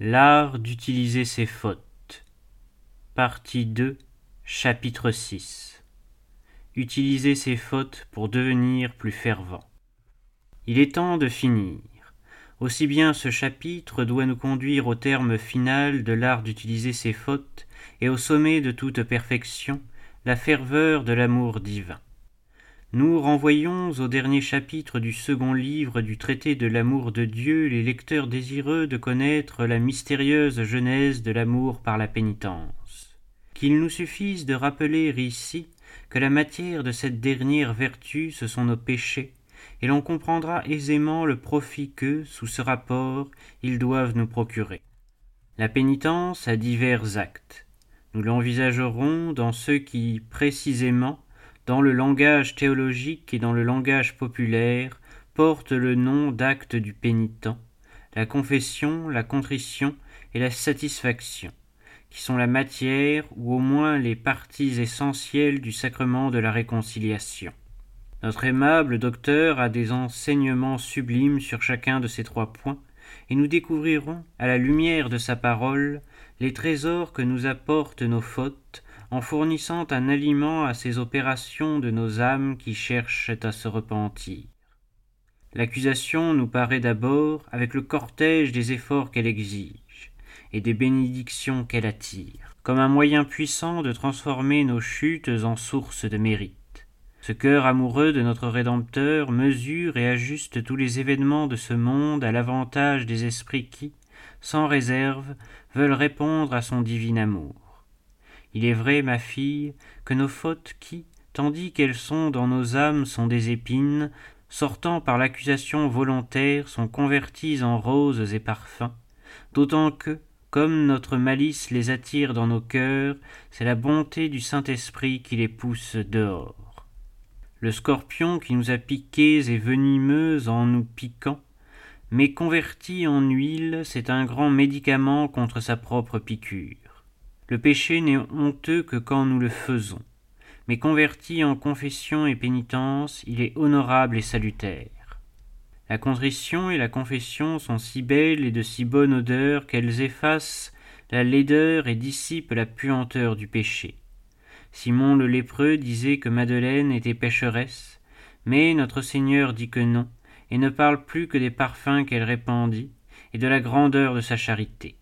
L'art d'utiliser ses fautes. Partie 2, chapitre 6. Utiliser ses fautes pour devenir plus fervent. Il est temps de finir. Aussi bien ce chapitre doit nous conduire au terme final de l'art d'utiliser ses fautes et au sommet de toute perfection, la ferveur de l'amour divin. Nous renvoyons au dernier chapitre du second livre du traité de l'amour de Dieu les lecteurs désireux de connaître la mystérieuse genèse de l'amour par la pénitence. Qu'il nous suffise de rappeler ici que la matière de cette dernière vertu ce sont nos péchés, et l'on comprendra aisément le profit que, sous ce rapport, ils doivent nous procurer. La pénitence a divers actes. Nous l'envisagerons dans ceux qui, précisément, dans le langage théologique et dans le langage populaire, porte le nom d'acte du pénitent, la confession, la contrition et la satisfaction, qui sont la matière ou au moins les parties essentielles du sacrement de la réconciliation. Notre aimable docteur a des enseignements sublimes sur chacun de ces trois points, et nous découvrirons, à la lumière de sa parole, les trésors que nous apportent nos fautes, en fournissant un aliment à ces opérations de nos âmes qui cherchent à se repentir. L'accusation nous paraît d'abord avec le cortège des efforts qu'elle exige et des bénédictions qu'elle attire, comme un moyen puissant de transformer nos chutes en sources de mérite. Ce cœur amoureux de notre Rédempteur mesure et ajuste tous les événements de ce monde à l'avantage des esprits qui, sans réserve, veulent répondre à son divin amour. Il est vrai, ma fille, que nos fautes qui, tandis qu'elles sont dans nos âmes, sont des épines, sortant par l'accusation volontaire, sont converties en roses et parfums, d'autant que, comme notre malice les attire dans nos cœurs, c'est la bonté du Saint-Esprit qui les pousse dehors. Le scorpion qui nous a piqués et venimeux en nous piquant, mais converti en huile, c'est un grand médicament contre sa propre piqûre. Le péché n'est honteux que quand nous le faisons, mais converti en confession et pénitence, il est honorable et salutaire. La contrition et la confession sont si belles et de si bonne odeur qu'elles effacent la laideur et dissipent la puanteur du péché. Simon le lépreux disait que Madeleine était pécheresse, mais notre Seigneur dit que non, et ne parle plus que des parfums qu'elle répandit, et de la grandeur de sa charité.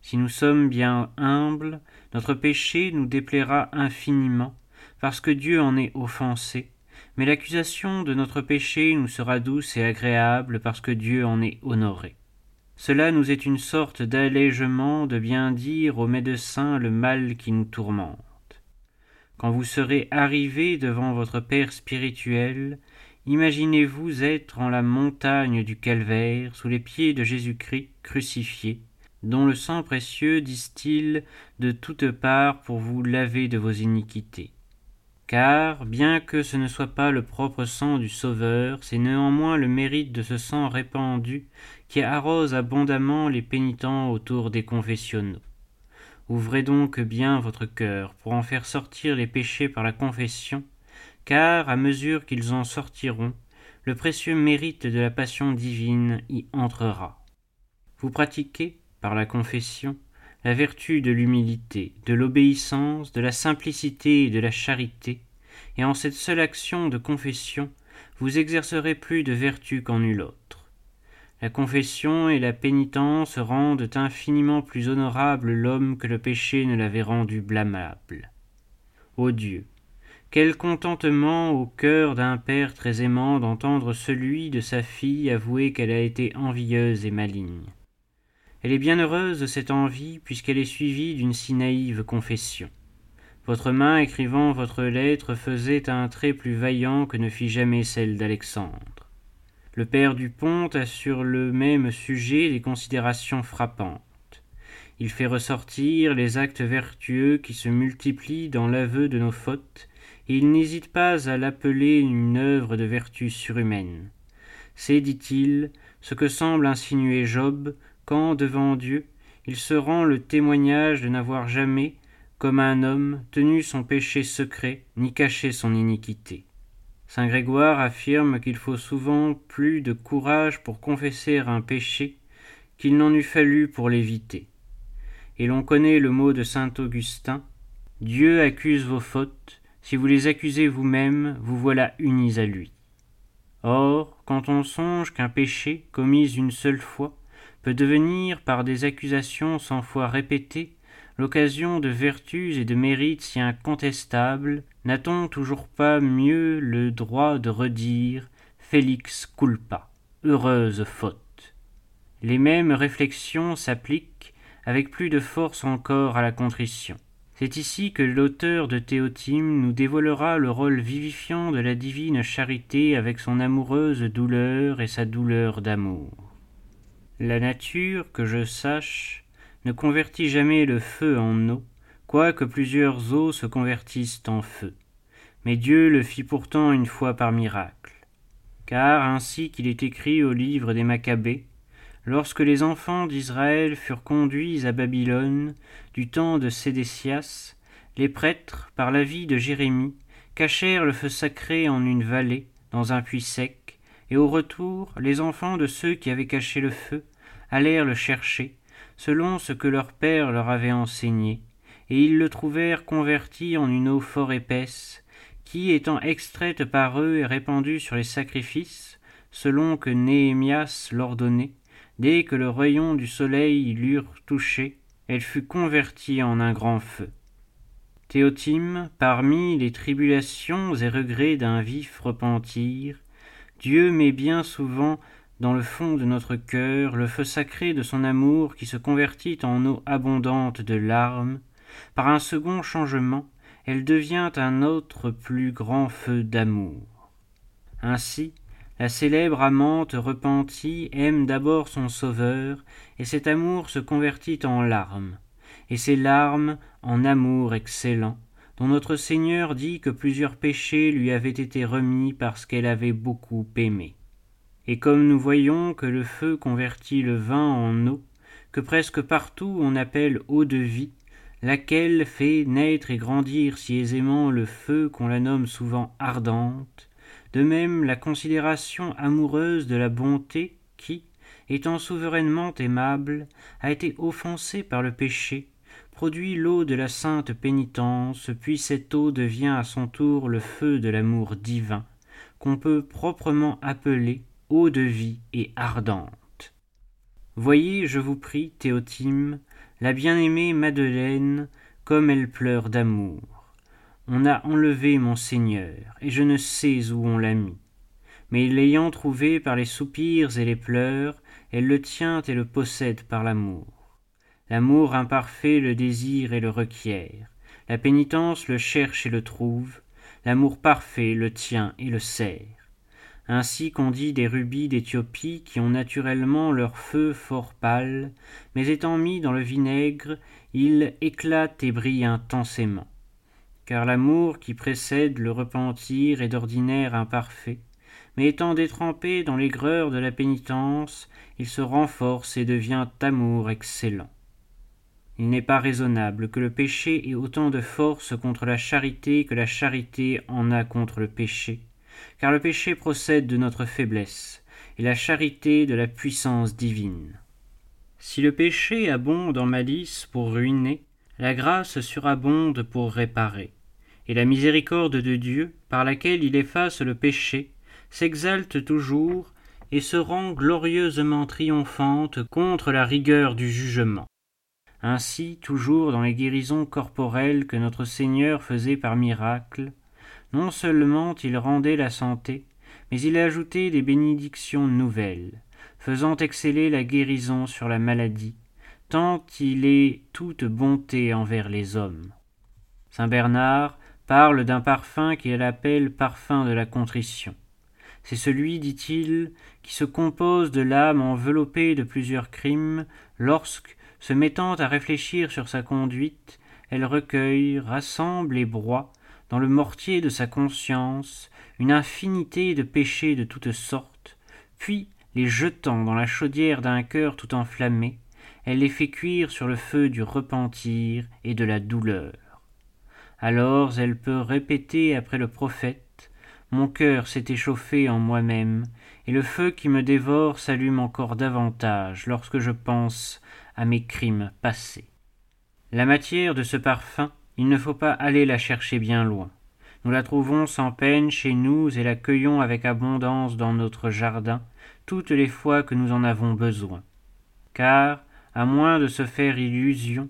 Si nous sommes bien humbles, notre péché nous déplaira infiniment, parce que Dieu en est offensé, mais l'accusation de notre péché nous sera douce et agréable, parce que Dieu en est honoré. Cela nous est une sorte d'allègement de bien dire au médecin le mal qui nous tourmente. Quand vous serez arrivé devant votre Père spirituel, imaginez-vous être en la montagne du calvaire, sous les pieds de Jésus-Christ crucifié, dont le sang précieux distille de toutes parts pour vous laver de vos iniquités. Car, bien que ce ne soit pas le propre sang du Sauveur, c'est néanmoins le mérite de ce sang répandu qui arrose abondamment les pénitents autour des confessionnaux. Ouvrez donc bien votre cœur pour en faire sortir les péchés par la confession, car, à mesure qu'ils en sortiront, le précieux mérite de la passion divine y entrera. Vous pratiquez, par la confession, la vertu de l'humilité, de l'obéissance, de la simplicité et de la charité, et en cette seule action de confession, vous exercerez plus de vertu qu'en nulle autre. La confession et la pénitence rendent infiniment plus honorable l'homme que le péché ne l'avait rendu blâmable. Ô Dieu, quel contentement au cœur d'un père très aimant d'entendre celui de sa fille avouer qu'elle a été envieuse et maligne. Elle est bien heureuse de cette envie, puisqu'elle est suivie d'une si naïve confession. Votre main écrivant votre lettre faisait un trait plus vaillant que ne fit jamais celle d'Alexandre. Le père du Pont a sur le même sujet des considérations frappantes. Il fait ressortir les actes vertueux qui se multiplient dans l'aveu de nos fautes, et il n'hésite pas à l'appeler une œuvre de vertu surhumaine. C'est, dit-il, ce que semble insinuer Job quand, devant Dieu, il se rend le témoignage de n'avoir jamais, comme un homme, tenu son péché secret, ni caché son iniquité. Saint Grégoire affirme qu'il faut souvent plus de courage pour confesser un péché qu'il n'en eût fallu pour l'éviter. Et l'on connaît le mot de saint Augustin Dieu accuse vos fautes, si vous les accusez vous-même, vous voilà unis à lui. Or, quand on songe qu'un péché, commis une seule fois, peut devenir, par des accusations cent fois répétées, l'occasion de vertus et de mérites si incontestables, n'a-t-on toujours pas mieux le droit de redire Félix culpa, heureuse faute Les mêmes réflexions s'appliquent avec plus de force encore à la contrition. C'est ici que l'auteur de Théotime nous dévoilera le rôle vivifiant de la divine charité avec son amoureuse douleur et sa douleur d'amour. La nature, que je sache, ne convertit jamais le feu en eau, quoique plusieurs eaux se convertissent en feu. Mais Dieu le fit pourtant une fois par miracle. Car ainsi qu'il est écrit au livre des Maccabées, Lorsque les enfants d'Israël furent conduits à Babylone du temps de Sédécias, les prêtres, par l'avis de Jérémie, cachèrent le feu sacré en une vallée, dans un puits sec, et au retour, les enfants de ceux qui avaient caché le feu allèrent le chercher, selon ce que leur père leur avait enseigné, et ils le trouvèrent converti en une eau fort épaisse, qui, étant extraite par eux et répandue sur les sacrifices, selon que Néhémias l'ordonnait, Dès que le rayon du soleil l'eurent touchée, elle fut convertie en un grand feu. Théotime, parmi les tribulations et regrets d'un vif repentir, Dieu met bien souvent dans le fond de notre cœur le feu sacré de son amour qui se convertit en eau abondante de larmes. Par un second changement, elle devient un autre plus grand feu d'amour. Ainsi, la célèbre amante repentie aime d'abord son sauveur, et cet amour se convertit en larmes, et ces larmes en amour excellent, dont notre Seigneur dit que plusieurs péchés lui avaient été remis parce qu'elle avait beaucoup aimé. Et comme nous voyons que le feu convertit le vin en eau, que presque partout on appelle eau de vie, laquelle fait naître et grandir si aisément le feu qu'on la nomme souvent ardente, de même la considération amoureuse de la bonté qui, étant souverainement aimable, a été offensée par le péché, produit l'eau de la sainte pénitence, puis cette eau devient à son tour le feu de l'amour divin, qu'on peut proprement appeler eau de vie et ardente. Voyez, je vous prie, Théotime, la bien-aimée Madeleine, comme elle pleure d'amour. On a enlevé mon Seigneur, et je ne sais où on l'a mis. Mais l'ayant trouvé par les soupirs et les pleurs, elle le tient et le possède par l'amour. L'amour imparfait le désire et le requiert. La pénitence le cherche et le trouve. L'amour parfait le tient et le serre. Ainsi qu'on dit des rubis d'Éthiopie qui ont naturellement leur feu fort pâle, mais étant mis dans le vinaigre, ils éclatent et brillent intensément car l'amour qui précède le repentir est d'ordinaire imparfait, mais étant détrempé dans l'aigreur de la pénitence, il se renforce et devient amour excellent. Il n'est pas raisonnable que le péché ait autant de force contre la charité que la charité en a contre le péché, car le péché procède de notre faiblesse, et la charité de la puissance divine. Si le péché abonde en malice pour ruiner, la grâce surabonde pour réparer et la miséricorde de Dieu, par laquelle il efface le péché, s'exalte toujours et se rend glorieusement triomphante contre la rigueur du jugement. Ainsi, toujours dans les guérisons corporelles que notre Seigneur faisait par miracle, non seulement il rendait la santé, mais il ajoutait des bénédictions nouvelles, faisant exceller la guérison sur la maladie, tant il est toute bonté envers les hommes. Saint Bernard, parle d'un parfum qu'il appelle parfum de la contrition. C'est celui, dit-il, qui se compose de l'âme enveloppée de plusieurs crimes, lorsque, se mettant à réfléchir sur sa conduite, elle recueille, rassemble et broie, dans le mortier de sa conscience, une infinité de péchés de toutes sortes, puis, les jetant dans la chaudière d'un cœur tout enflammé, elle les fait cuire sur le feu du repentir et de la douleur. Alors elle peut répéter après le prophète mon cœur s'est échauffé en moi-même, et le feu qui me dévore s'allume encore davantage lorsque je pense à mes crimes passés. La matière de ce parfum, il ne faut pas aller la chercher bien loin. Nous la trouvons sans peine chez nous et la cueillons avec abondance dans notre jardin toutes les fois que nous en avons besoin. Car, à moins de se faire illusion,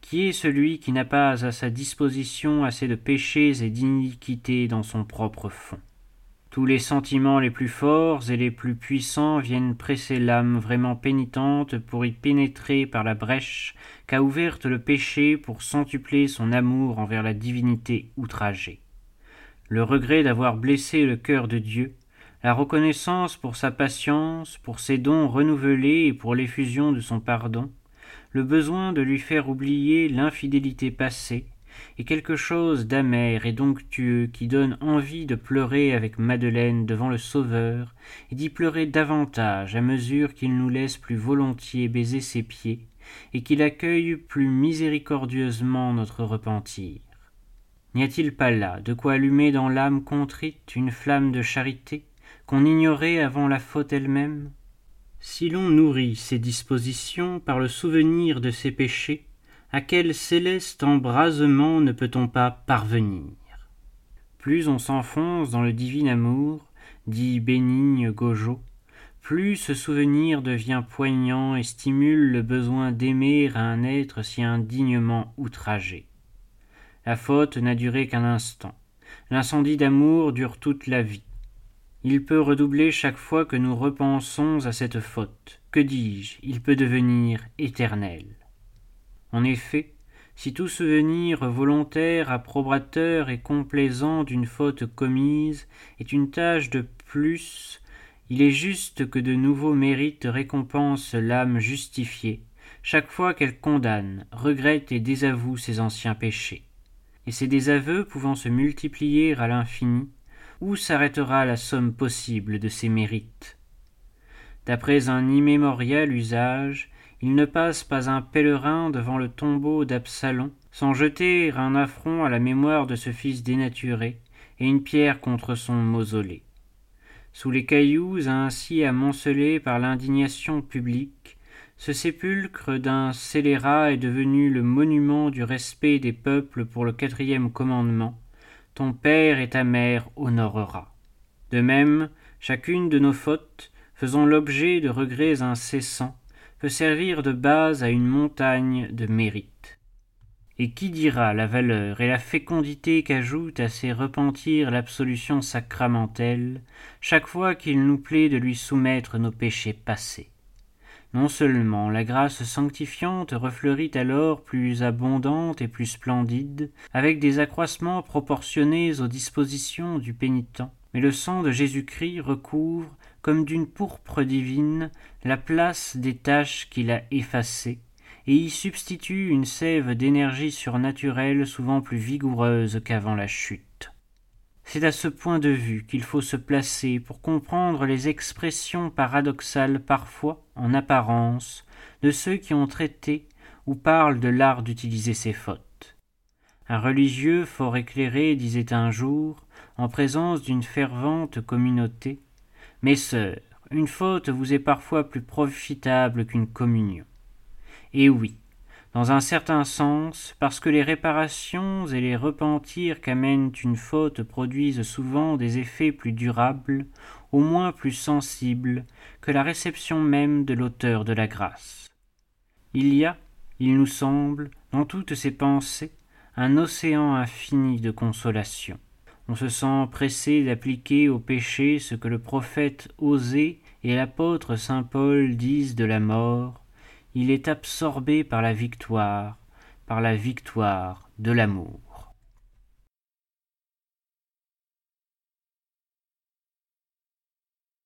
qui est celui qui n'a pas à sa disposition assez de péchés et d'iniquités dans son propre fond? Tous les sentiments les plus forts et les plus puissants viennent presser l'âme vraiment pénitente pour y pénétrer par la brèche qu'a ouverte le péché pour centupler son amour envers la divinité outragée. Le regret d'avoir blessé le cœur de Dieu, la reconnaissance pour sa patience, pour ses dons renouvelés et pour l'effusion de son pardon, le besoin de lui faire oublier l'infidélité passée, et quelque chose d'amer et d'onctueux qui donne envie de pleurer avec Madeleine devant le Sauveur, et d'y pleurer davantage à mesure qu'il nous laisse plus volontiers baiser ses pieds, et qu'il accueille plus miséricordieusement notre repentir. N'y a-t-il pas là de quoi allumer dans l'âme contrite une flamme de charité qu'on ignorait avant la faute elle-même? Si l'on nourrit ces dispositions par le souvenir de ses péchés, à quel céleste embrasement ne peut-on pas parvenir? Plus on s'enfonce dans le divin amour, dit bénigne Gojo, plus ce souvenir devient poignant et stimule le besoin d'aimer un être si indignement outragé. La faute n'a duré qu'un instant. L'incendie d'amour dure toute la vie. Il peut redoubler chaque fois que nous repensons à cette faute. Que dis-je? Il peut devenir éternel. En effet, si tout souvenir volontaire, approbateur et complaisant d'une faute commise est une tâche de plus, il est juste que de nouveaux mérites récompensent l'âme justifiée, chaque fois qu'elle condamne, regrette et désavoue ses anciens péchés. Et ces désaveux pouvant se multiplier à l'infini, où s'arrêtera la somme possible de ses mérites? D'après un immémorial usage, il ne passe pas un pèlerin devant le tombeau d'Absalom sans jeter un affront à la mémoire de ce fils dénaturé et une pierre contre son mausolée. Sous les cailloux ainsi amoncelés par l'indignation publique, ce sépulcre d'un scélérat est devenu le monument du respect des peuples pour le quatrième commandement, ton père et ta mère honorera. De même, chacune de nos fautes, faisant l'objet de regrets incessants, peut servir de base à une montagne de mérite. Et qui dira la valeur et la fécondité qu'ajoute à ces repentirs l'absolution sacramentelle, chaque fois qu'il nous plaît de lui soumettre nos péchés passés? Non seulement la grâce sanctifiante refleurit alors plus abondante et plus splendide, avec des accroissements proportionnés aux dispositions du pénitent, mais le sang de Jésus-Christ recouvre, comme d'une pourpre divine, la place des tâches qu'il a effacées, et y substitue une sève d'énergie surnaturelle souvent plus vigoureuse qu'avant la chute. C'est à ce point de vue qu'il faut se placer pour comprendre les expressions paradoxales parfois, en apparence, de ceux qui ont traité ou parlent de l'art d'utiliser ses fautes. Un religieux fort éclairé disait un jour, en présence d'une fervente communauté, Mes sœurs, une faute vous est parfois plus profitable qu'une communion. Et oui, dans un certain sens, parce que les réparations et les repentirs qu'amène une faute produisent souvent des effets plus durables, au moins plus sensibles, que la réception même de l'auteur de la grâce. Il y a, il nous semble, dans toutes ces pensées, un océan infini de consolation. On se sent pressé d'appliquer au péché ce que le prophète Osée et l'apôtre saint Paul disent de la mort, il est absorbé par la victoire, par la victoire de l'amour.